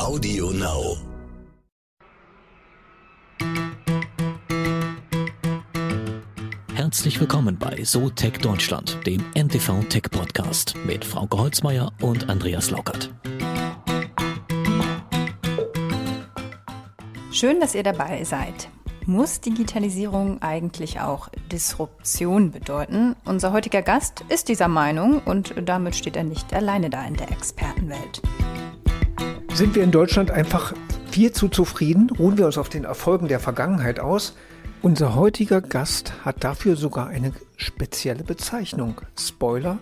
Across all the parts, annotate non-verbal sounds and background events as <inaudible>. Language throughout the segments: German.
Audio Now. Herzlich willkommen bei So Tech Deutschland, dem NTV Tech Podcast mit Frauke Holzmeier und Andreas Laukert. Schön, dass ihr dabei seid. Muss Digitalisierung eigentlich auch Disruption bedeuten? Unser heutiger Gast ist dieser Meinung und damit steht er nicht alleine da in der Expertenwelt. Sind wir in Deutschland einfach viel zu zufrieden? Ruhen wir uns auf den Erfolgen der Vergangenheit aus? Unser heutiger Gast hat dafür sogar eine spezielle Bezeichnung. Spoiler,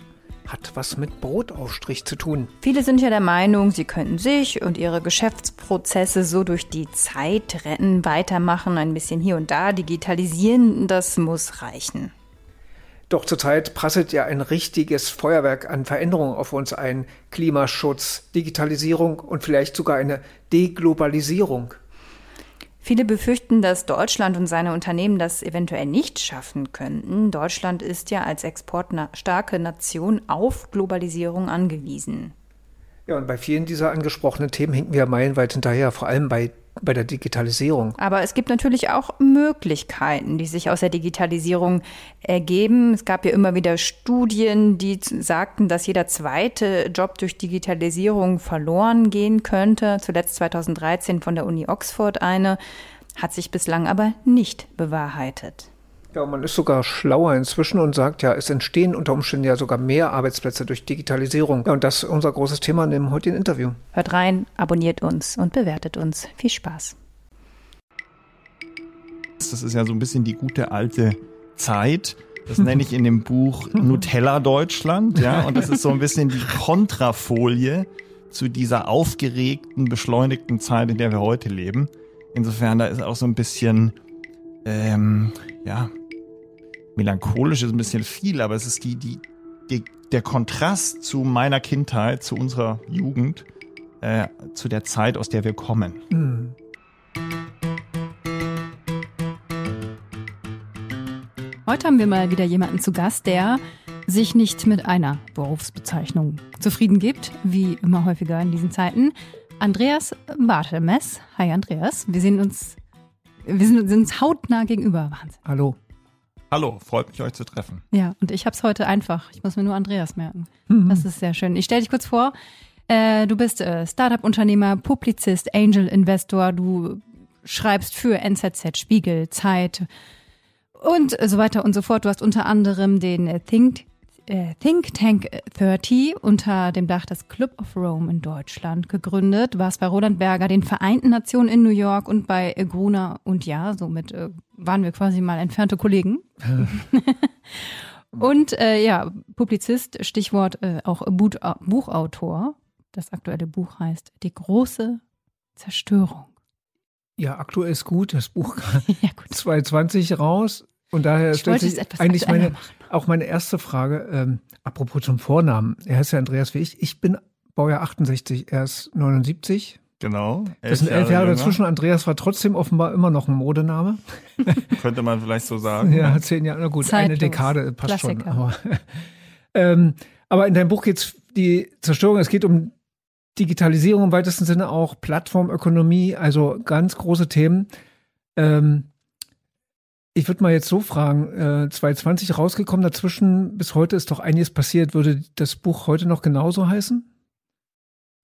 hat was mit Brotaufstrich zu tun. Viele sind ja der Meinung, sie könnten sich und ihre Geschäftsprozesse so durch die Zeit retten, weitermachen, ein bisschen hier und da digitalisieren, das muss reichen. Doch zurzeit prasselt ja ein richtiges Feuerwerk an Veränderungen auf uns ein. Klimaschutz, Digitalisierung und vielleicht sogar eine Deglobalisierung. Viele befürchten, dass Deutschland und seine Unternehmen das eventuell nicht schaffen könnten. Deutschland ist ja als exportstarke Nation auf Globalisierung angewiesen. Ja, und bei vielen dieser angesprochenen Themen hinken wir meilenweit hinterher, vor allem bei bei der Digitalisierung. Aber es gibt natürlich auch Möglichkeiten, die sich aus der Digitalisierung ergeben. Es gab ja immer wieder Studien, die sagten, dass jeder zweite Job durch Digitalisierung verloren gehen könnte. Zuletzt 2013 von der Uni Oxford eine, hat sich bislang aber nicht bewahrheitet. Ja, man ist sogar schlauer inzwischen und sagt ja, es entstehen unter Umständen ja sogar mehr Arbeitsplätze durch Digitalisierung. Ja, und das ist unser großes Thema in dem heutigen Interview. Hört rein, abonniert uns und bewertet uns. Viel Spaß. Das ist ja so ein bisschen die gute alte Zeit. Das nenne ich in dem Buch <laughs> Nutella Deutschland, ja, und das ist so ein bisschen die Kontrafolie zu dieser aufgeregten, beschleunigten Zeit, in der wir heute leben. Insofern, da ist auch so ein bisschen ähm, ja, melancholisch ist ein bisschen viel, aber es ist die, die, die der Kontrast zu meiner Kindheit, zu unserer Jugend, äh, zu der Zeit, aus der wir kommen. Mhm. Heute haben wir mal wieder jemanden zu Gast, der sich nicht mit einer Berufsbezeichnung zufrieden gibt, wie immer häufiger in diesen Zeiten. Andreas Bartemes. Hi Andreas, wir sehen uns wir sind, sind uns hautnah gegenüber. Wahnsinn. Hallo. Hallo, freut mich, euch zu treffen. Ja, und ich habe es heute einfach. Ich muss mir nur Andreas merken. Mhm. Das ist sehr schön. Ich stelle dich kurz vor. Äh, du bist äh, Startup-Unternehmer, Publizist, Angel-Investor. Du schreibst für NZZ, Spiegel, Zeit und so weiter und so fort. Du hast unter anderem den Think äh, Think Tank 30 unter dem Dach des Club of Rome in Deutschland gegründet, warst bei Roland Berger, den Vereinten Nationen in New York und bei Gruner und ja, somit äh, waren wir quasi mal entfernte Kollegen. <laughs> und äh, ja, Publizist, Stichwort äh, auch Buchautor. Das aktuelle Buch heißt Die große Zerstörung. Ja, aktuell ist gut. Das Buch kam <laughs> ja, 2020 <laughs> raus. Und daher ich stellt sich eigentlich meine, auch meine erste Frage, ähm, apropos zum Vornamen. Er heißt ja Andreas wie ich. Ich bin Baujahr 68, er ist 79. Genau. Das sind elf Jahre, Jahre dazwischen. Andreas war trotzdem offenbar immer noch ein Modename. <laughs> Könnte man vielleicht so sagen. Ja, zehn Jahre, na gut, Zeitlos. eine Dekade passt Klassiker. schon. Aber, <laughs> ähm, aber in deinem Buch geht es die Zerstörung, es geht um Digitalisierung im weitesten Sinne auch, Plattformökonomie, also ganz große Themen. Ähm, ich würde mal jetzt so fragen, äh, 2020 rausgekommen, dazwischen bis heute ist doch einiges passiert. Würde das Buch heute noch genauso heißen?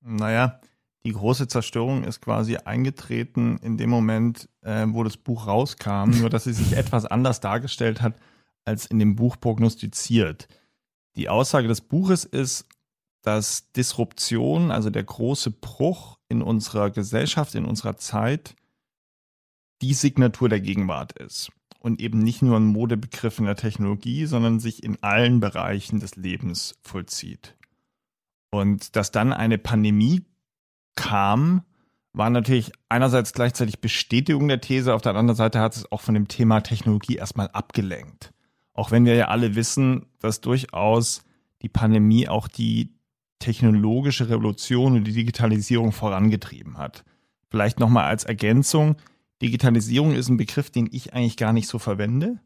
Naja, die große Zerstörung ist quasi eingetreten in dem Moment, äh, wo das Buch rauskam, nur dass sie sich <laughs> etwas anders dargestellt hat, als in dem Buch prognostiziert. Die Aussage des Buches ist, dass Disruption, also der große Bruch in unserer Gesellschaft, in unserer Zeit, die Signatur der Gegenwart ist und eben nicht nur ein Modebegriff in der Technologie, sondern sich in allen Bereichen des Lebens vollzieht. Und dass dann eine Pandemie kam, war natürlich einerseits gleichzeitig Bestätigung der These, auf der anderen Seite hat es auch von dem Thema Technologie erstmal abgelenkt. Auch wenn wir ja alle wissen, dass durchaus die Pandemie auch die technologische Revolution und die Digitalisierung vorangetrieben hat. Vielleicht nochmal als Ergänzung, Digitalisierung ist ein Begriff, den ich eigentlich gar nicht so verwende,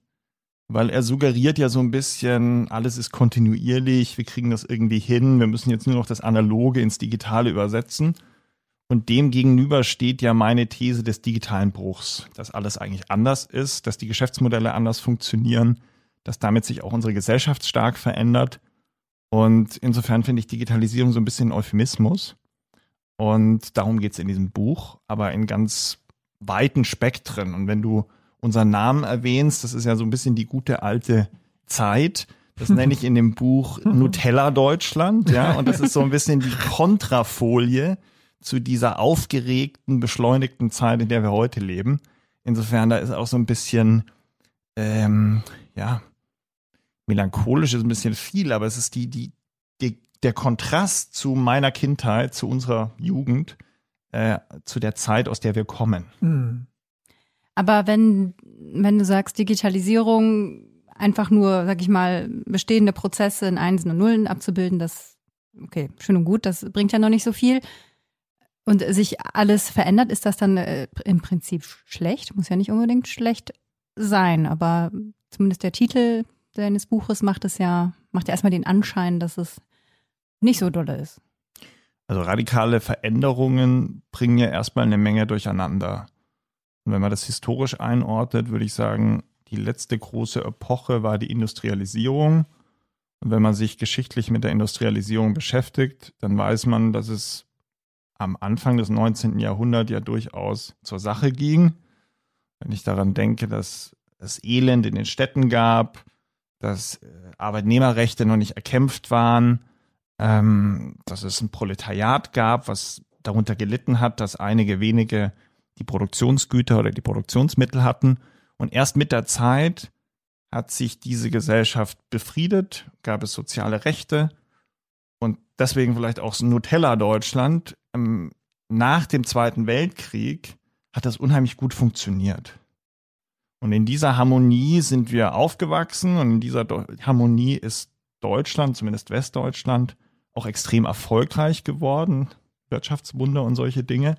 weil er suggeriert ja so ein bisschen, alles ist kontinuierlich, wir kriegen das irgendwie hin, wir müssen jetzt nur noch das Analoge ins Digitale übersetzen. Und dem gegenüber steht ja meine These des digitalen Bruchs, dass alles eigentlich anders ist, dass die Geschäftsmodelle anders funktionieren, dass damit sich auch unsere Gesellschaft stark verändert. Und insofern finde ich Digitalisierung so ein bisschen Euphemismus. Und darum geht es in diesem Buch, aber in ganz weiten Spektren. Und wenn du unseren Namen erwähnst, das ist ja so ein bisschen die gute alte Zeit. Das nenne ich in dem Buch <laughs> Nutella Deutschland, ja. Und das ist so ein bisschen die Kontrafolie zu dieser aufgeregten, beschleunigten Zeit, in der wir heute leben. Insofern, da ist auch so ein bisschen, ähm, ja, melancholisch ist ein bisschen viel, aber es ist die, die, die der Kontrast zu meiner Kindheit, zu unserer Jugend, äh, zu der Zeit, aus der wir kommen. Hm. Aber wenn, wenn du sagst, Digitalisierung einfach nur, sag ich mal, bestehende Prozesse in Einsen und Nullen abzubilden, das, okay, schön und gut, das bringt ja noch nicht so viel. Und sich alles verändert, ist das dann äh, im Prinzip schlecht? Muss ja nicht unbedingt schlecht sein, aber zumindest der Titel deines Buches macht es ja, macht ja erstmal den Anschein, dass es nicht so dolle ist. Also radikale Veränderungen bringen ja erstmal eine Menge durcheinander. Und wenn man das historisch einordnet, würde ich sagen, die letzte große Epoche war die Industrialisierung. Und wenn man sich geschichtlich mit der Industrialisierung beschäftigt, dann weiß man, dass es am Anfang des 19. Jahrhunderts ja durchaus zur Sache ging. Wenn ich daran denke, dass es Elend in den Städten gab, dass äh, Arbeitnehmerrechte noch nicht erkämpft waren, ähm, dass es ein Proletariat gab, was darunter gelitten hat, dass einige wenige die Produktionsgüter oder die Produktionsmittel hatten und erst mit der Zeit hat sich diese Gesellschaft befriedet, gab es soziale Rechte und deswegen vielleicht auch Nutella Deutschland. Ähm, nach dem Zweiten Weltkrieg hat das unheimlich gut funktioniert. Und in dieser Harmonie sind wir aufgewachsen und in dieser Harmonie ist Deutschland, zumindest Westdeutschland, auch extrem erfolgreich geworden. Wirtschaftswunder und solche Dinge.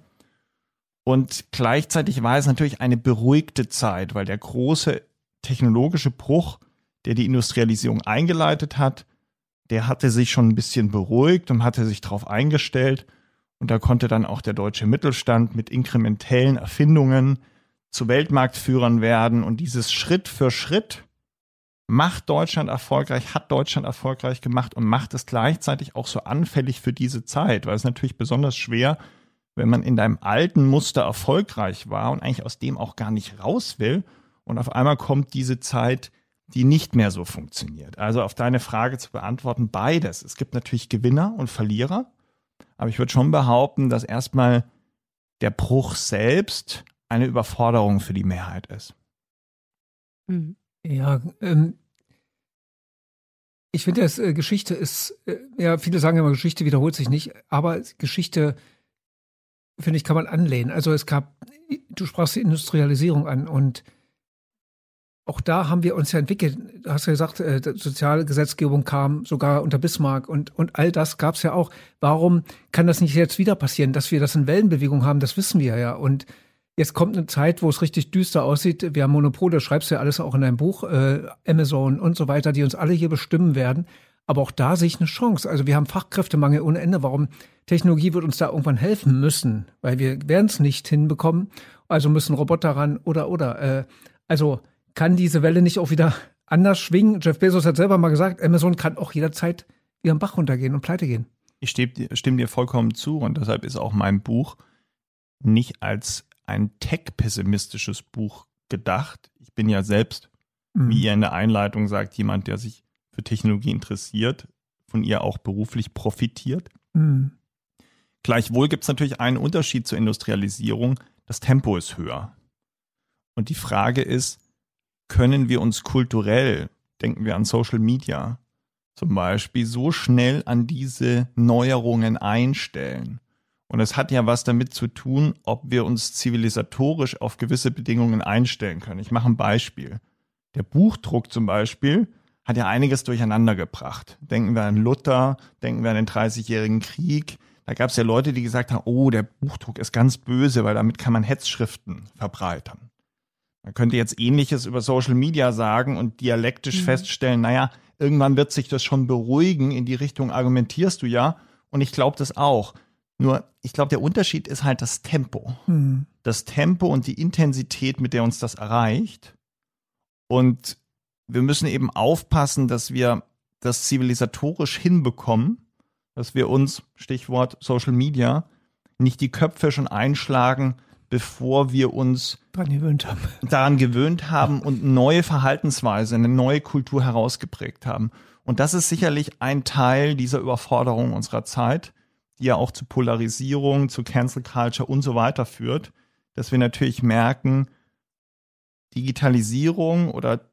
Und gleichzeitig war es natürlich eine beruhigte Zeit, weil der große technologische Bruch, der die Industrialisierung eingeleitet hat, der hatte sich schon ein bisschen beruhigt und hatte sich darauf eingestellt. Und da konnte dann auch der deutsche Mittelstand mit inkrementellen Erfindungen zu Weltmarktführern werden. Und dieses Schritt für Schritt macht Deutschland erfolgreich, hat Deutschland erfolgreich gemacht und macht es gleichzeitig auch so anfällig für diese Zeit, weil es natürlich besonders schwer wenn man in deinem alten Muster erfolgreich war und eigentlich aus dem auch gar nicht raus will und auf einmal kommt diese Zeit, die nicht mehr so funktioniert. Also auf deine Frage zu beantworten, beides. Es gibt natürlich Gewinner und Verlierer, aber ich würde schon behaupten, dass erstmal der Bruch selbst eine Überforderung für die Mehrheit ist. Mhm. Ja, ähm, ich finde, äh, Geschichte ist, äh, ja, viele sagen immer, Geschichte wiederholt sich nicht, aber Geschichte finde ich, kann man anlehnen. Also es gab, du sprachst die Industrialisierung an und auch da haben wir uns ja entwickelt. Du hast ja gesagt, äh, Sozialgesetzgebung kam sogar unter Bismarck und, und all das gab es ja auch. Warum kann das nicht jetzt wieder passieren? Dass wir das in Wellenbewegung haben, das wissen wir ja. Und jetzt kommt eine Zeit, wo es richtig düster aussieht. Wir haben Monopole, schreibst du ja alles auch in deinem Buch, äh, Amazon und so weiter, die uns alle hier bestimmen werden. Aber auch da sehe ich eine Chance. Also wir haben Fachkräftemangel ohne Ende. Warum? Technologie wird uns da irgendwann helfen müssen, weil wir werden es nicht hinbekommen. Also müssen Roboter ran oder oder. Äh, also kann diese Welle nicht auch wieder anders schwingen? Jeff Bezos hat selber mal gesagt, Amazon kann auch jederzeit am Bach runtergehen und pleite gehen. Ich stimme dir vollkommen zu und deshalb ist auch mein Buch nicht als ein tech-pessimistisches Buch gedacht. Ich bin ja selbst, mhm. wie ihr in der Einleitung sagt, jemand, der sich für Technologie interessiert, von ihr auch beruflich profitiert. Mhm. Gleichwohl gibt es natürlich einen Unterschied zur Industrialisierung. Das Tempo ist höher. Und die Frage ist, können wir uns kulturell, denken wir an Social Media zum Beispiel, so schnell an diese Neuerungen einstellen? Und es hat ja was damit zu tun, ob wir uns zivilisatorisch auf gewisse Bedingungen einstellen können. Ich mache ein Beispiel. Der Buchdruck zum Beispiel hat ja einiges durcheinander gebracht. Denken wir an Luther, denken wir an den Dreißigjährigen Krieg. Da gab es ja Leute, die gesagt haben, oh, der Buchdruck ist ganz böse, weil damit kann man Hetzschriften verbreitern. Man könnte jetzt ähnliches über Social Media sagen und dialektisch mhm. feststellen, naja, irgendwann wird sich das schon beruhigen, in die Richtung argumentierst du ja. Und ich glaube das auch. Nur, ich glaube, der Unterschied ist halt das Tempo. Mhm. Das Tempo und die Intensität, mit der uns das erreicht. Und wir müssen eben aufpassen, dass wir das zivilisatorisch hinbekommen, dass wir uns, Stichwort Social Media, nicht die Köpfe schon einschlagen, bevor wir uns daran gewöhnt haben, <laughs> daran gewöhnt haben und neue Verhaltensweise, eine neue Kultur herausgeprägt haben. Und das ist sicherlich ein Teil dieser Überforderung unserer Zeit, die ja auch zu Polarisierung, zu Cancel Culture und so weiter führt, dass wir natürlich merken, Digitalisierung oder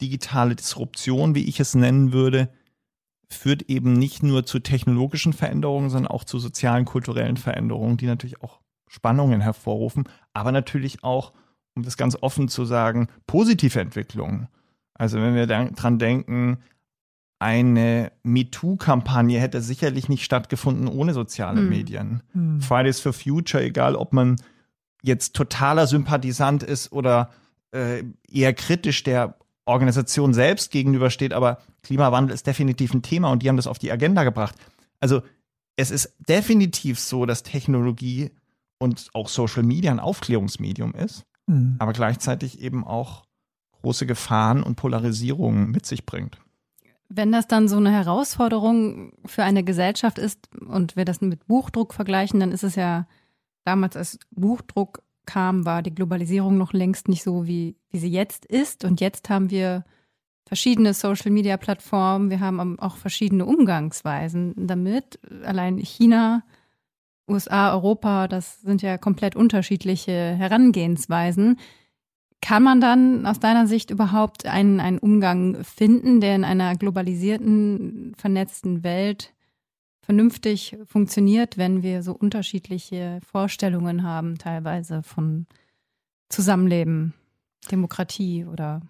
digitale Disruption, wie ich es nennen würde, führt eben nicht nur zu technologischen Veränderungen, sondern auch zu sozialen, kulturellen Veränderungen, die natürlich auch Spannungen hervorrufen, aber natürlich auch, um das ganz offen zu sagen, positive Entwicklungen. Also wenn wir daran denken, eine MeToo-Kampagne hätte sicherlich nicht stattgefunden ohne soziale hm. Medien. Hm. Fridays for Future, egal ob man jetzt totaler Sympathisant ist oder äh, eher kritisch der Organisation selbst gegenübersteht, aber Klimawandel ist definitiv ein Thema und die haben das auf die Agenda gebracht. Also es ist definitiv so, dass Technologie und auch Social Media ein Aufklärungsmedium ist, mhm. aber gleichzeitig eben auch große Gefahren und Polarisierungen mit sich bringt. Wenn das dann so eine Herausforderung für eine Gesellschaft ist und wir das mit Buchdruck vergleichen, dann ist es ja damals, als Buchdruck kam, war die Globalisierung noch längst nicht so, wie, wie sie jetzt ist. Und jetzt haben wir verschiedene Social-Media-Plattformen, wir haben auch verschiedene Umgangsweisen damit. Allein China USA, Europa, das sind ja komplett unterschiedliche Herangehensweisen. Kann man dann aus deiner Sicht überhaupt einen, einen Umgang finden, der in einer globalisierten, vernetzten Welt vernünftig funktioniert, wenn wir so unterschiedliche Vorstellungen haben, teilweise von Zusammenleben, Demokratie oder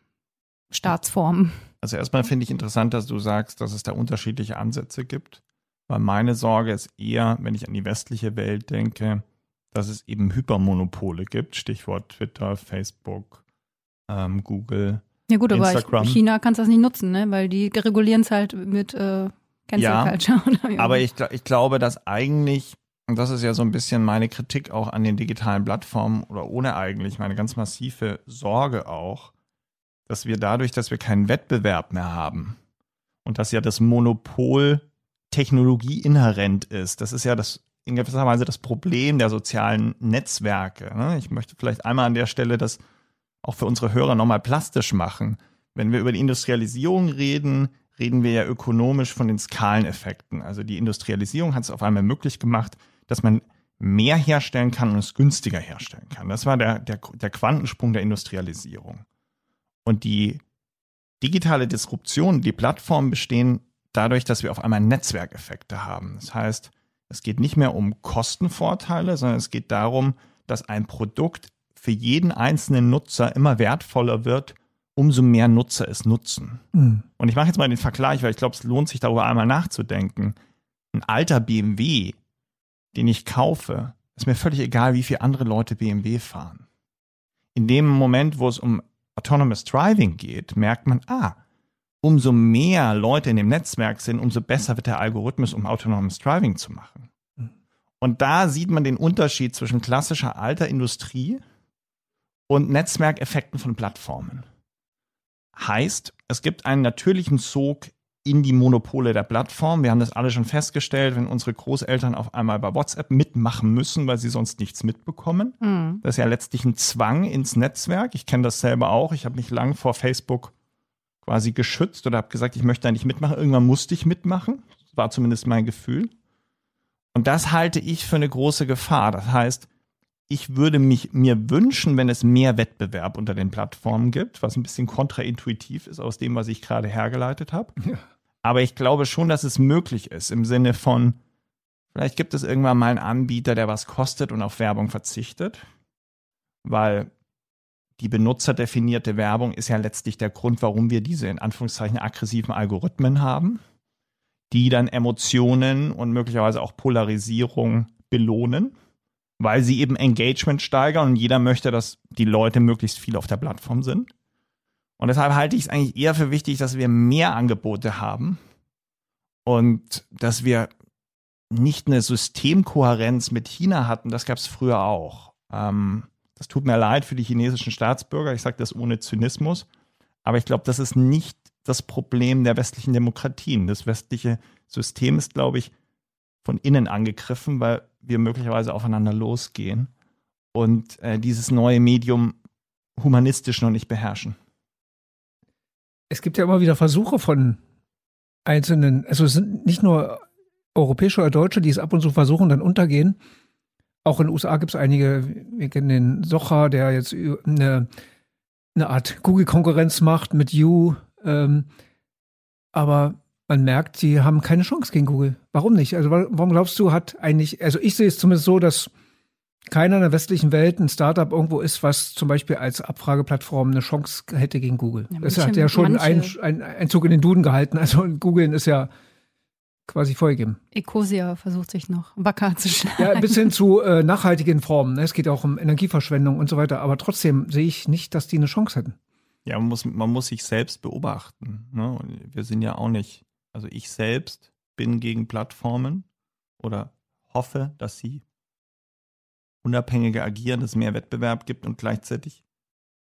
Staatsformen? Also erstmal finde ich interessant, dass du sagst, dass es da unterschiedliche Ansätze gibt. Weil meine Sorge ist eher, wenn ich an die westliche Welt denke, dass es eben Hypermonopole gibt, Stichwort Twitter, Facebook, ähm, Google. Ja gut, Instagram. aber China kann das nicht nutzen, ne? weil die regulieren es halt mit äh, Cancel ja, Culture. <laughs> aber ich, ich glaube, dass eigentlich, und das ist ja so ein bisschen meine Kritik auch an den digitalen Plattformen oder ohne eigentlich, meine ganz massive Sorge auch, dass wir dadurch, dass wir keinen Wettbewerb mehr haben und dass ja das Monopol Technologie inhärent ist. Das ist ja das in gewisser Weise das Problem der sozialen Netzwerke. Ne? Ich möchte vielleicht einmal an der Stelle das auch für unsere Hörer nochmal plastisch machen. Wenn wir über die Industrialisierung reden, reden wir ja ökonomisch von den Skaleneffekten. Also die Industrialisierung hat es auf einmal möglich gemacht, dass man mehr herstellen kann und es günstiger herstellen kann. Das war der, der, der Quantensprung der Industrialisierung. Und die digitale Disruption, die Plattformen bestehen dadurch, dass wir auf einmal Netzwerkeffekte haben. Das heißt, es geht nicht mehr um Kostenvorteile, sondern es geht darum, dass ein Produkt für jeden einzelnen Nutzer immer wertvoller wird, umso mehr Nutzer es nutzen. Mhm. Und ich mache jetzt mal den Vergleich, weil ich glaube, es lohnt sich darüber einmal nachzudenken. Ein alter BMW, den ich kaufe, ist mir völlig egal, wie viele andere Leute BMW fahren. In dem Moment, wo es um Autonomous Driving geht, merkt man, ah, umso mehr Leute in dem Netzwerk sind, umso besser wird der Algorithmus, um autonomes Driving zu machen. Mhm. Und da sieht man den Unterschied zwischen klassischer alter Industrie und Netzwerkeffekten von Plattformen. Heißt, es gibt einen natürlichen Sog in die Monopole der Plattform. Wir haben das alle schon festgestellt, wenn unsere Großeltern auf einmal bei WhatsApp mitmachen müssen, weil sie sonst nichts mitbekommen. Mhm. Das ist ja letztlich ein Zwang ins Netzwerk. Ich kenne das selber auch. Ich habe mich lang vor Facebook quasi geschützt oder habe gesagt, ich möchte da nicht mitmachen. Irgendwann musste ich mitmachen. Das war zumindest mein Gefühl. Und das halte ich für eine große Gefahr. Das heißt, ich würde mich mir wünschen, wenn es mehr Wettbewerb unter den Plattformen gibt, was ein bisschen kontraintuitiv ist aus dem, was ich gerade hergeleitet habe. Ja. Aber ich glaube schon, dass es möglich ist im Sinne von, vielleicht gibt es irgendwann mal einen Anbieter, der was kostet und auf Werbung verzichtet, weil die benutzerdefinierte Werbung ist ja letztlich der Grund, warum wir diese in Anführungszeichen aggressiven Algorithmen haben, die dann Emotionen und möglicherweise auch Polarisierung belohnen, weil sie eben Engagement steigern und jeder möchte, dass die Leute möglichst viel auf der Plattform sind. Und deshalb halte ich es eigentlich eher für wichtig, dass wir mehr Angebote haben und dass wir nicht eine Systemkohärenz mit China hatten, das gab es früher auch. Ähm, das tut mir leid für die chinesischen Staatsbürger, ich sage das ohne Zynismus, aber ich glaube, das ist nicht das Problem der westlichen Demokratien. Das westliche System ist, glaube ich, von innen angegriffen, weil wir möglicherweise aufeinander losgehen und äh, dieses neue Medium humanistisch noch nicht beherrschen. Es gibt ja immer wieder Versuche von einzelnen, also es sind nicht nur europäische oder Deutsche, die es ab und zu versuchen, dann untergehen. Auch in den USA gibt es einige, wir kennen den Socher, der jetzt eine, eine Art Google-Konkurrenz macht mit You. Ähm, aber man merkt, sie haben keine Chance gegen Google. Warum nicht? Also warum glaubst du, hat eigentlich, also ich sehe es zumindest so, dass keiner in der westlichen Welt ein Startup irgendwo ist, was zum Beispiel als Abfrageplattform eine Chance hätte gegen Google. Ja, das hat ja schon einen Einzug in den Duden gehalten. Also Google ist ja quasi vorgegeben. Ecosia versucht sich noch wacker zu schlagen. Ja, bis hin zu äh, nachhaltigen Formen. Ne? Es geht auch um Energieverschwendung und so weiter. Aber trotzdem sehe ich nicht, dass die eine Chance hätten. Ja, man muss, man muss sich selbst beobachten. Ne? Wir sind ja auch nicht, also ich selbst bin gegen Plattformen oder hoffe, dass sie unabhängiger agieren, dass es mehr Wettbewerb gibt und gleichzeitig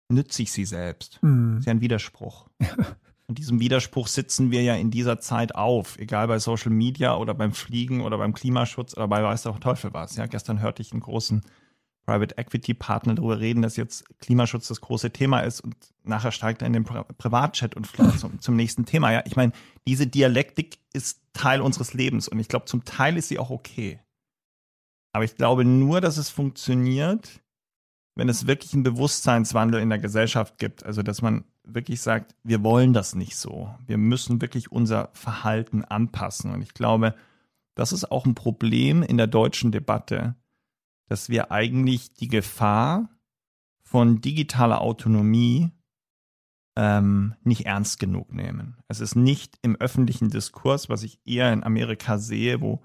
nütze ich sie selbst. Mhm. Das ist ja ein Widerspruch. <laughs> Und diesem Widerspruch sitzen wir ja in dieser Zeit auf, egal bei Social Media oder beim Fliegen oder beim Klimaschutz oder bei weiß auch Teufel was. Ja, gestern hörte ich einen großen Private Equity Partner darüber reden, dass jetzt Klimaschutz das große Thema ist und nachher steigt er in den Pri Privatchat und fliegt zum, zum nächsten Thema. Ja, ich meine, diese Dialektik ist Teil unseres Lebens und ich glaube, zum Teil ist sie auch okay. Aber ich glaube nur, dass es funktioniert, wenn es wirklich einen Bewusstseinswandel in der Gesellschaft gibt. Also, dass man wirklich sagt, wir wollen das nicht so. Wir müssen wirklich unser Verhalten anpassen. Und ich glaube, das ist auch ein Problem in der deutschen Debatte, dass wir eigentlich die Gefahr von digitaler Autonomie ähm, nicht ernst genug nehmen. Es ist nicht im öffentlichen Diskurs, was ich eher in Amerika sehe, wo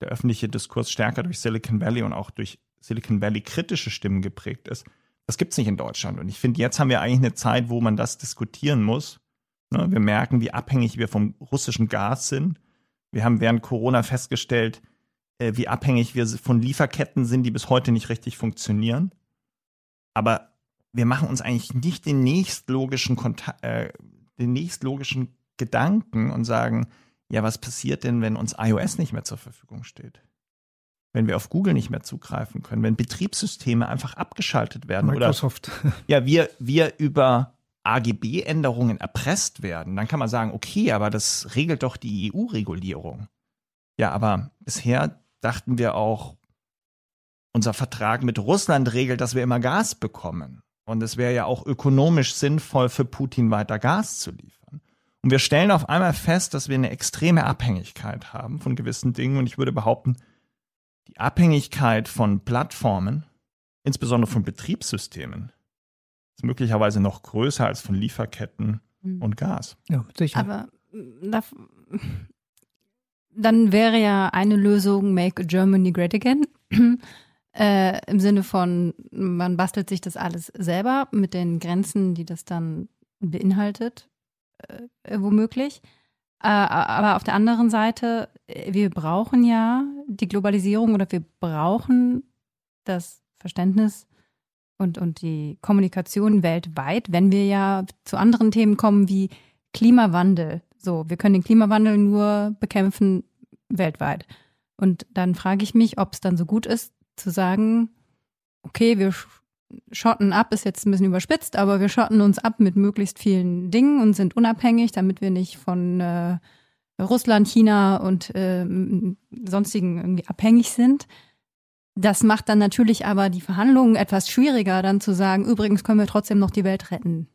der öffentliche Diskurs stärker durch Silicon Valley und auch durch Silicon Valley kritische Stimmen geprägt ist. Das gibt es nicht in Deutschland. Und ich finde, jetzt haben wir eigentlich eine Zeit, wo man das diskutieren muss. Ne, wir merken, wie abhängig wir vom russischen Gas sind. Wir haben während Corona festgestellt, äh, wie abhängig wir von Lieferketten sind, die bis heute nicht richtig funktionieren. Aber wir machen uns eigentlich nicht den nächstlogischen, Konta äh, den nächstlogischen Gedanken und sagen, ja, was passiert denn, wenn uns iOS nicht mehr zur Verfügung steht? Wenn wir auf Google nicht mehr zugreifen können, wenn Betriebssysteme einfach abgeschaltet werden Microsoft. oder <laughs> ja, wir, wir über AGB-Änderungen erpresst werden, dann kann man sagen, okay, aber das regelt doch die EU-Regulierung. Ja, aber bisher dachten wir auch, unser Vertrag mit Russland regelt, dass wir immer Gas bekommen. Und es wäre ja auch ökonomisch sinnvoll für Putin weiter Gas zu liefern. Und wir stellen auf einmal fest, dass wir eine extreme Abhängigkeit haben von gewissen Dingen. Und ich würde behaupten, die Abhängigkeit von Plattformen, insbesondere von Betriebssystemen, ist möglicherweise noch größer als von Lieferketten mhm. und Gas. Ja, sicher. Aber mm, da, dann wäre ja eine Lösung Make Germany Great Again. <clears throat> äh, Im Sinne von, man bastelt sich das alles selber mit den Grenzen, die das dann beinhaltet äh, womöglich. Äh, aber auf der anderen Seite, äh, wir brauchen ja die Globalisierung oder wir brauchen das Verständnis und, und die Kommunikation weltweit, wenn wir ja zu anderen Themen kommen wie Klimawandel. So, wir können den Klimawandel nur bekämpfen weltweit. Und dann frage ich mich, ob es dann so gut ist, zu sagen, okay, wir schotten ab, ist jetzt ein bisschen überspitzt, aber wir schotten uns ab mit möglichst vielen Dingen und sind unabhängig, damit wir nicht von äh, Russland, China und äh, sonstigen irgendwie abhängig sind. Das macht dann natürlich aber die Verhandlungen etwas schwieriger, dann zu sagen, übrigens können wir trotzdem noch die Welt retten.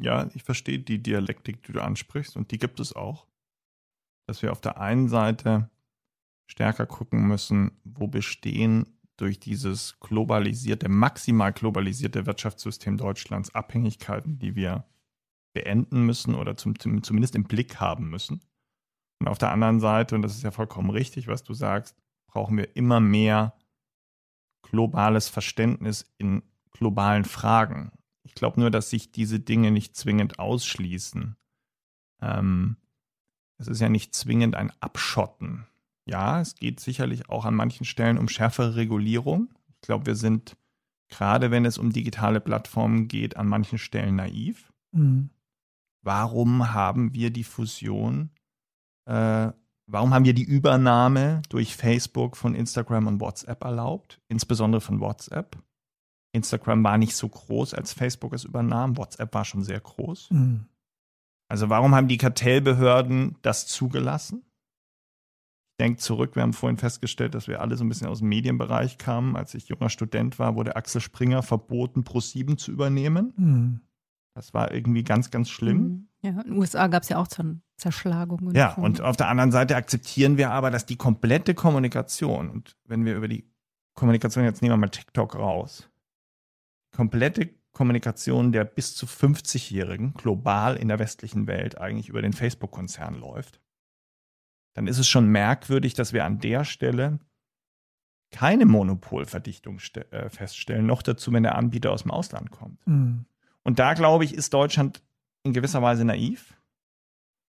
Ja, ich verstehe die Dialektik, die du ansprichst, und die gibt es auch. Dass wir auf der einen Seite stärker gucken müssen, wo bestehen durch dieses globalisierte, maximal globalisierte Wirtschaftssystem Deutschlands Abhängigkeiten, die wir beenden müssen oder zum, zumindest im Blick haben müssen. Und auf der anderen Seite, und das ist ja vollkommen richtig, was du sagst, brauchen wir immer mehr globales Verständnis in globalen Fragen. Ich glaube nur, dass sich diese Dinge nicht zwingend ausschließen. Ähm, es ist ja nicht zwingend ein Abschotten ja, es geht sicherlich auch an manchen Stellen um schärfere Regulierung. Ich glaube, wir sind, gerade wenn es um digitale Plattformen geht, an manchen Stellen naiv. Mhm. Warum haben wir die Fusion, äh, warum haben wir die Übernahme durch Facebook von Instagram und WhatsApp erlaubt, insbesondere von WhatsApp? Instagram war nicht so groß, als Facebook es übernahm. WhatsApp war schon sehr groß. Mhm. Also warum haben die Kartellbehörden das zugelassen? Denke zurück, wir haben vorhin festgestellt, dass wir alle so ein bisschen aus dem Medienbereich kamen. Als ich junger Student war, wurde Axel Springer verboten, Pro7 zu übernehmen. Mhm. Das war irgendwie ganz, ganz schlimm. Mhm. Ja, in den USA gab es ja auch Zerschlagungen. Ja, und auf der anderen Seite akzeptieren wir aber, dass die komplette Kommunikation, und wenn wir über die Kommunikation, jetzt nehmen wir mal TikTok raus, komplette Kommunikation der bis zu 50-Jährigen global in der westlichen Welt eigentlich über den Facebook-Konzern läuft, dann ist es schon merkwürdig, dass wir an der Stelle keine Monopolverdichtung äh, feststellen, noch dazu, wenn der Anbieter aus dem Ausland kommt. Mhm. Und da, glaube ich, ist Deutschland in gewisser Weise naiv.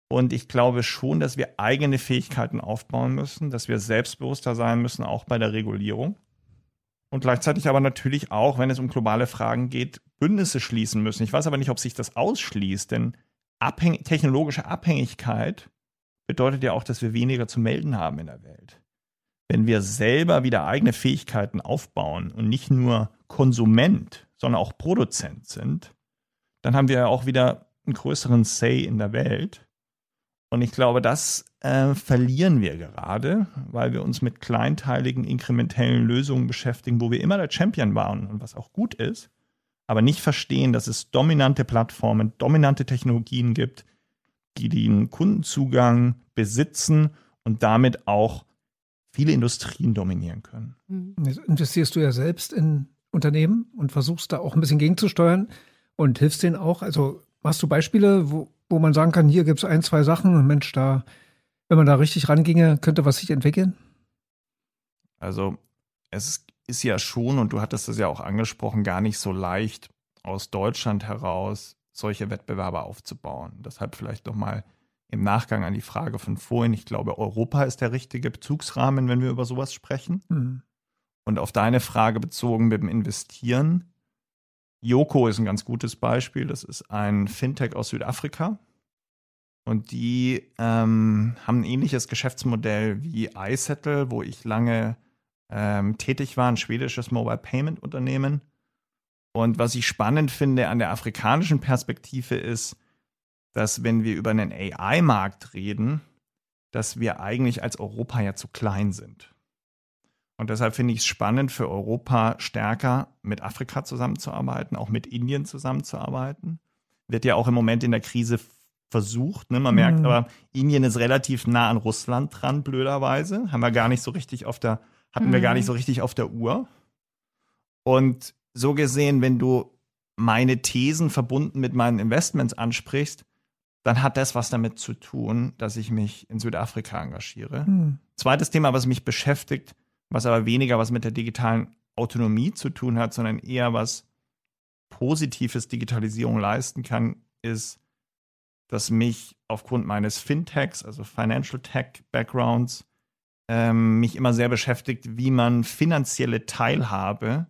Und ich glaube schon, dass wir eigene Fähigkeiten aufbauen müssen, dass wir selbstbewusster sein müssen, auch bei der Regulierung und gleichzeitig aber natürlich auch, wenn es um globale Fragen geht, Bündnisse schließen müssen. Ich weiß aber nicht, ob sich das ausschließt, denn abhäng technologische Abhängigkeit bedeutet ja auch, dass wir weniger zu melden haben in der Welt. Wenn wir selber wieder eigene Fähigkeiten aufbauen und nicht nur Konsument, sondern auch Produzent sind, dann haben wir ja auch wieder einen größeren Say in der Welt. Und ich glaube, das äh, verlieren wir gerade, weil wir uns mit kleinteiligen, inkrementellen Lösungen beschäftigen, wo wir immer der Champion waren und was auch gut ist, aber nicht verstehen, dass es dominante Plattformen, dominante Technologien gibt, die den Kundenzugang besitzen und damit auch viele Industrien dominieren können. Mhm. Jetzt investierst du ja selbst in Unternehmen und versuchst da auch ein bisschen gegenzusteuern und hilfst denen auch. Also hast du Beispiele, wo, wo man sagen kann, hier gibt es ein, zwei Sachen und Mensch, da, wenn man da richtig ranginge, könnte was sich entwickeln? Also es ist ja schon, und du hattest es ja auch angesprochen, gar nicht so leicht aus Deutschland heraus solche Wettbewerbe aufzubauen. Deshalb vielleicht nochmal im Nachgang an die Frage von vorhin. Ich glaube, Europa ist der richtige Bezugsrahmen, wenn wir über sowas sprechen. Mhm. Und auf deine Frage bezogen mit dem Investieren. Yoko ist ein ganz gutes Beispiel. Das ist ein Fintech aus Südafrika. Und die ähm, haben ein ähnliches Geschäftsmodell wie iSettle, wo ich lange ähm, tätig war, ein schwedisches Mobile Payment Unternehmen. Und was ich spannend finde an der afrikanischen Perspektive ist, dass wenn wir über einen AI-Markt reden, dass wir eigentlich als Europa ja zu klein sind. Und deshalb finde ich es spannend für Europa stärker mit Afrika zusammenzuarbeiten, auch mit Indien zusammenzuarbeiten. Wird ja auch im Moment in der Krise versucht. Ne? Man merkt mhm. aber, Indien ist relativ nah an Russland dran, blöderweise. Haben wir gar nicht so richtig auf der, hatten mhm. wir gar nicht mhm. so richtig auf der Uhr. Und so gesehen, wenn du meine Thesen verbunden mit meinen Investments ansprichst, dann hat das was damit zu tun, dass ich mich in Südafrika engagiere. Mhm. Zweites Thema, was mich beschäftigt, was aber weniger was mit der digitalen Autonomie zu tun hat, sondern eher was positives Digitalisierung leisten kann, ist, dass mich aufgrund meines Fintechs, also Financial Tech Backgrounds, ähm, mich immer sehr beschäftigt, wie man finanzielle Teilhabe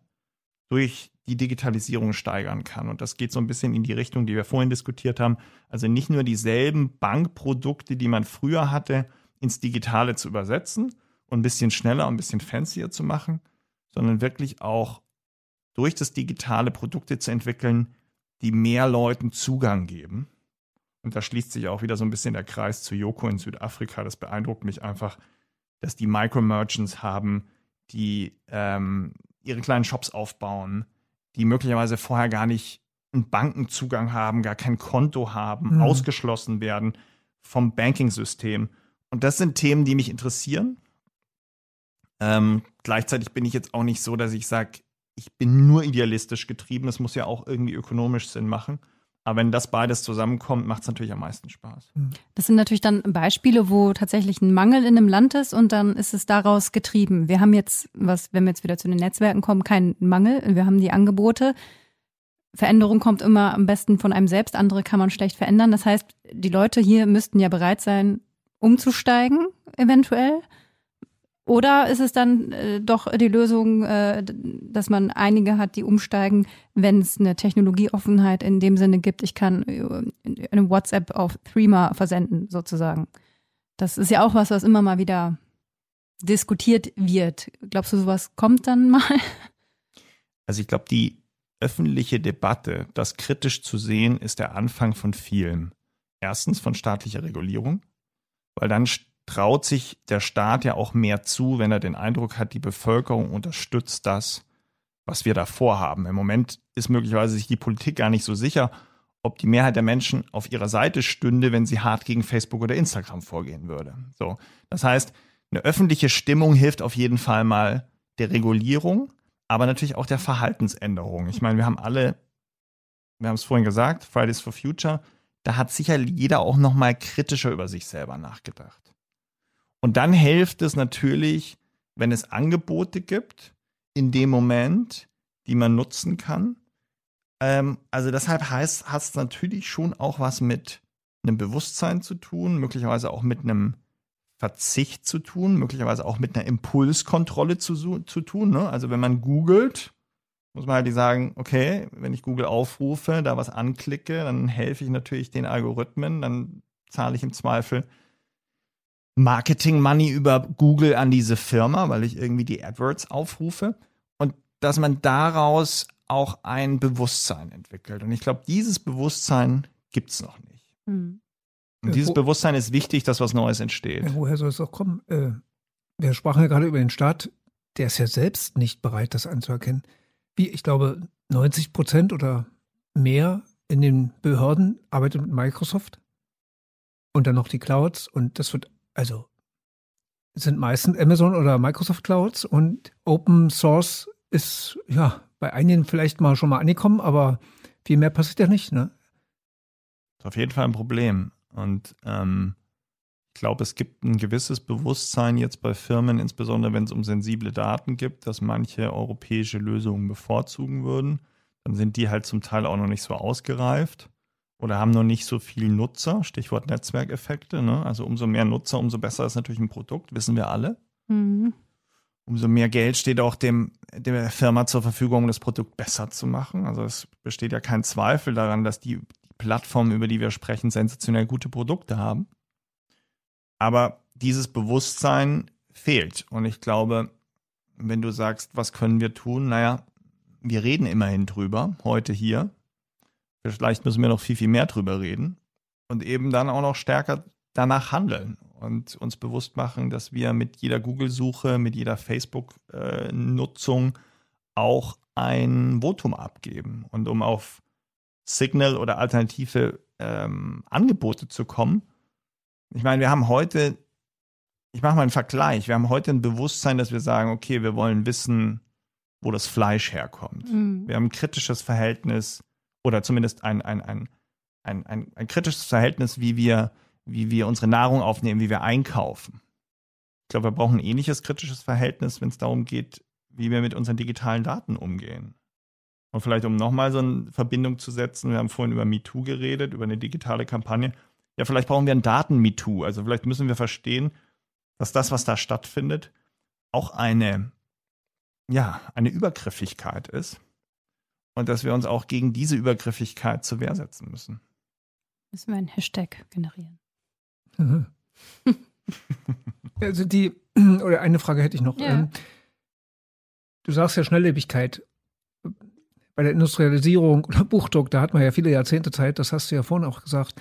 durch die Digitalisierung steigern kann. Und das geht so ein bisschen in die Richtung, die wir vorhin diskutiert haben. Also nicht nur dieselben Bankprodukte, die man früher hatte, ins Digitale zu übersetzen, und ein bisschen schneller und ein bisschen fancier zu machen, sondern wirklich auch durch das Digitale Produkte zu entwickeln, die mehr Leuten Zugang geben. Und da schließt sich auch wieder so ein bisschen der Kreis zu Yoko in Südafrika. Das beeindruckt mich einfach, dass die Micro-Merchants haben, die ähm, ihre kleinen Shops aufbauen, die möglicherweise vorher gar nicht einen Bankenzugang haben, gar kein Konto haben, mhm. ausgeschlossen werden vom Banking-System. Und das sind Themen, die mich interessieren. Ähm, gleichzeitig bin ich jetzt auch nicht so, dass ich sage, ich bin nur idealistisch getrieben. Es muss ja auch irgendwie ökonomisch Sinn machen. Aber wenn das beides zusammenkommt, macht es natürlich am meisten Spaß. Hm. Das sind natürlich dann Beispiele, wo tatsächlich ein Mangel in einem Land ist und dann ist es daraus getrieben. Wir haben jetzt, was, wenn wir jetzt wieder zu den Netzwerken kommen, keinen Mangel. Wir haben die Angebote. Veränderung kommt immer am besten von einem selbst. Andere kann man schlecht verändern. Das heißt, die Leute hier müssten ja bereit sein, umzusteigen, eventuell. Oder ist es dann äh, doch die Lösung, äh, dass man einige hat, die umsteigen, wenn es eine Technologieoffenheit in dem Sinne gibt, ich kann äh, eine WhatsApp auf Threema versenden, sozusagen. Das ist ja auch was, was immer mal wieder diskutiert wird. Glaubst du, sowas kommt dann mal? <laughs> Also ich glaube, die öffentliche Debatte, das kritisch zu sehen, ist der Anfang von vielem. Erstens von staatlicher Regulierung, weil dann traut sich der Staat ja auch mehr zu, wenn er den Eindruck hat, die Bevölkerung unterstützt das, was wir da vorhaben. Im Moment ist möglicherweise sich die Politik gar nicht so sicher, ob die Mehrheit der Menschen auf ihrer Seite stünde, wenn sie hart gegen Facebook oder Instagram vorgehen würde. So. Das heißt, eine öffentliche Stimmung hilft auf jeden Fall mal der Regulierung, aber natürlich auch der Verhaltensänderung. Ich meine, wir haben alle, wir haben es vorhin gesagt, Fridays for Future, da hat sicher jeder auch noch mal kritischer über sich selber nachgedacht. Und dann hilft es natürlich, wenn es Angebote gibt, in dem Moment, die man nutzen kann. Ähm, also deshalb heißt, hat es natürlich schon auch was mit einem Bewusstsein zu tun, möglicherweise auch mit einem Verzicht zu tun, möglicherweise auch mit einer Impulskontrolle zu, zu tun. Ne? Also wenn man googelt, muss man halt sagen, okay, wenn ich Google aufrufe, da was anklicke, dann helfe ich natürlich den Algorithmen, dann zahle ich im Zweifel Marketing Money über Google an diese Firma, weil ich irgendwie die AdWords aufrufe und dass man daraus auch ein Bewusstsein entwickelt. Und ich glaube, dieses Bewusstsein gibt es noch nicht. Mhm. Und dieses Wo, Bewusstsein ist wichtig, dass was Neues entsteht. woher soll es auch kommen? Äh, wir sprachen ja gerade über den Staat, der ist ja selbst nicht bereit, das anzuerkennen. Wie, ich glaube, 90 Prozent oder mehr in den Behörden arbeitet mit Microsoft und dann noch die Clouds und das wird also sind meistens Amazon oder Microsoft Clouds und Open Source ist ja bei einigen vielleicht mal schon mal angekommen, aber viel mehr passiert ja nicht, ne? Ist auf jeden Fall ein Problem. Und ähm, ich glaube, es gibt ein gewisses Bewusstsein jetzt bei Firmen, insbesondere wenn es um sensible Daten gibt, dass manche europäische Lösungen bevorzugen würden. Dann sind die halt zum Teil auch noch nicht so ausgereift oder haben noch nicht so viel Nutzer, Stichwort Netzwerkeffekte. Ne? Also umso mehr Nutzer, umso besser ist natürlich ein Produkt, wissen wir alle. Mhm. Umso mehr Geld steht auch dem, der Firma zur Verfügung, um das Produkt besser zu machen. Also es besteht ja kein Zweifel daran, dass die, die Plattformen, über die wir sprechen, sensationell gute Produkte haben. Aber dieses Bewusstsein fehlt. Und ich glaube, wenn du sagst, was können wir tun? Naja, wir reden immerhin drüber, heute hier. Vielleicht müssen wir noch viel, viel mehr drüber reden und eben dann auch noch stärker danach handeln und uns bewusst machen, dass wir mit jeder Google-Suche, mit jeder Facebook-Nutzung auch ein Votum abgeben. Und um auf Signal oder alternative ähm, Angebote zu kommen, ich meine, wir haben heute, ich mache mal einen Vergleich, wir haben heute ein Bewusstsein, dass wir sagen, okay, wir wollen wissen, wo das Fleisch herkommt. Mhm. Wir haben ein kritisches Verhältnis oder zumindest ein, ein, ein, ein, ein, ein kritisches Verhältnis, wie wir, wie wir unsere Nahrung aufnehmen, wie wir einkaufen. Ich glaube, wir brauchen ein ähnliches kritisches Verhältnis, wenn es darum geht, wie wir mit unseren digitalen Daten umgehen. Und vielleicht, um nochmal so eine Verbindung zu setzen, wir haben vorhin über MeToo geredet, über eine digitale Kampagne. Ja, vielleicht brauchen wir ein Daten-MeToo. Also vielleicht müssen wir verstehen, dass das, was da stattfindet, auch eine, ja, eine Übergriffigkeit ist und dass wir uns auch gegen diese Übergriffigkeit zur Wehr setzen müssen. Müssen wir einen Hashtag generieren. <laughs> also die, <clears throat> oder eine Frage hätte ich noch. Ja. Ähm, du sagst ja Schnelllebigkeit. Bei der Industrialisierung oder Buchdruck, da hat man ja viele Jahrzehnte Zeit, das hast du ja vorhin auch gesagt,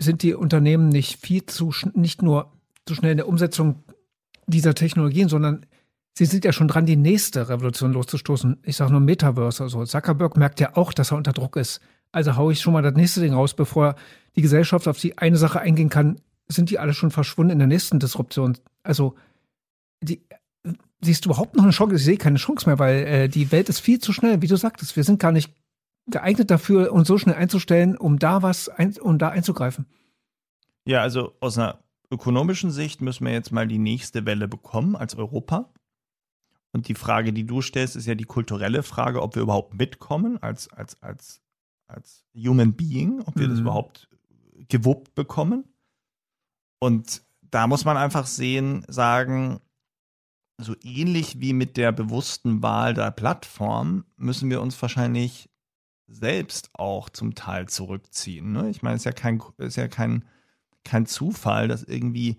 sind die Unternehmen nicht viel zu, nicht nur zu schnell in der Umsetzung dieser Technologien, sondern Sie sind ja schon dran, die nächste Revolution loszustoßen. Ich sage nur Metaverse. Also Zuckerberg merkt ja auch, dass er unter Druck ist. Also haue ich schon mal das nächste Ding raus, bevor die Gesellschaft auf die eine Sache eingehen kann, sind die alle schon verschwunden in der nächsten Disruption. Also die, siehst du überhaupt noch eine Chance? Ich sehe keine Chance mehr, weil äh, die Welt ist viel zu schnell, wie du sagtest. Wir sind gar nicht geeignet dafür, uns so schnell einzustellen, um da was, ein, um da einzugreifen. Ja, also aus einer ökonomischen Sicht müssen wir jetzt mal die nächste Welle bekommen als Europa. Und die Frage, die du stellst, ist ja die kulturelle Frage, ob wir überhaupt mitkommen als, als, als, als Human Being, ob wir mhm. das überhaupt gewuppt bekommen. Und da muss man einfach sehen, sagen, so ähnlich wie mit der bewussten Wahl der Plattform müssen wir uns wahrscheinlich selbst auch zum Teil zurückziehen. Ne? Ich meine, es ist ja kein, ist ja kein, kein Zufall, dass irgendwie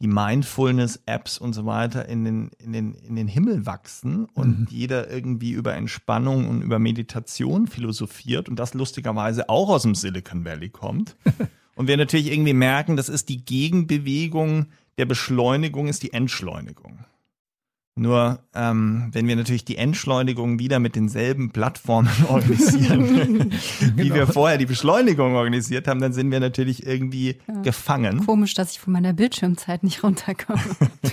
die Mindfulness-Apps und so weiter in den, in den, in den Himmel wachsen und mhm. jeder irgendwie über Entspannung und über Meditation philosophiert und das lustigerweise auch aus dem Silicon Valley kommt. <laughs> und wir natürlich irgendwie merken, das ist die Gegenbewegung der Beschleunigung, ist die Entschleunigung. Nur ähm, wenn wir natürlich die Entschleunigung wieder mit denselben Plattformen <laughs> organisieren, wie genau. wir vorher die Beschleunigung organisiert haben, dann sind wir natürlich irgendwie ja. gefangen. Komisch, dass ich von meiner Bildschirmzeit nicht runterkomme.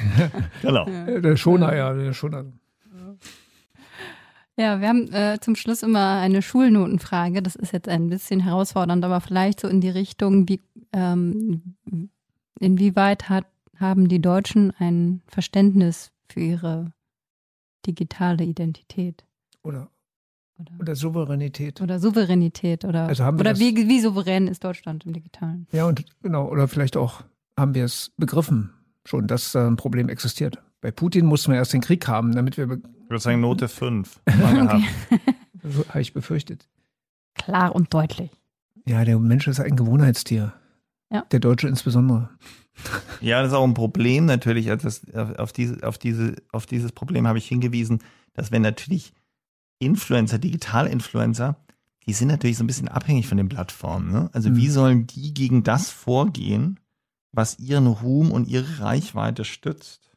<laughs> genau. Ja. Der Schoner, ja, der Schoner. Ja, wir haben äh, zum Schluss immer eine Schulnotenfrage. Das ist jetzt ein bisschen herausfordernd, aber vielleicht so in die Richtung, wie ähm, inwieweit hat, haben die Deutschen ein Verständnis für ihre digitale Identität. Oder, oder, oder Souveränität. Oder Souveränität. Oder, also haben wir oder wie, wie souverän ist Deutschland im Digitalen? Ja, und genau, oder vielleicht auch haben wir es begriffen schon, dass ein Problem existiert. Bei Putin mussten wir erst den Krieg haben, damit wir. Ich würde sagen Note 5. <laughs> okay. so habe ich befürchtet. Klar und deutlich. Ja, der Mensch ist ein Gewohnheitstier. Ja. Der Deutsche insbesondere. Ja, das ist auch ein Problem natürlich. Also das, auf, diese, auf, diese, auf dieses Problem habe ich hingewiesen, dass wenn natürlich Influencer, Digital-Influencer, die sind natürlich so ein bisschen abhängig von den Plattformen. Ne? Also mhm. wie sollen die gegen das vorgehen, was ihren Ruhm und ihre Reichweite stützt?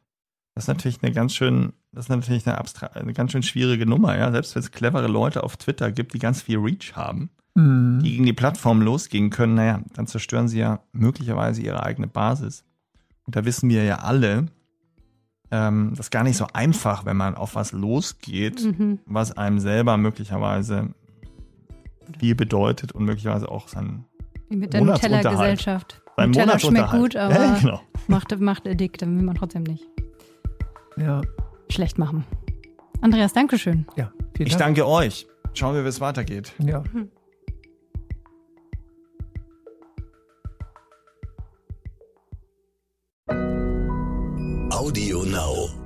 Das ist natürlich eine ganz schön, das ist natürlich eine, abstra eine ganz schön schwierige Nummer, ja. Selbst wenn es clevere Leute auf Twitter gibt, die ganz viel Reach haben, mhm. die gegen die Plattform losgehen können, naja, dann zerstören sie ja möglicherweise ihre eigene Basis. Und da wissen wir ja alle, ähm, das ist gar nicht so einfach, wenn man auf was losgeht, mhm. was einem selber möglicherweise viel bedeutet und möglicherweise auch sein Wie mit der Nutella-Gesellschaft. Nutella schmeckt gut, aber ja, genau. macht, macht addict, dann will man trotzdem nicht. Ja. Schlecht machen. Andreas, Dankeschön. Ja, vielen Dank. Ich danke euch. Schauen wir, wie es weitergeht. Ja. Mhm. Audio Now.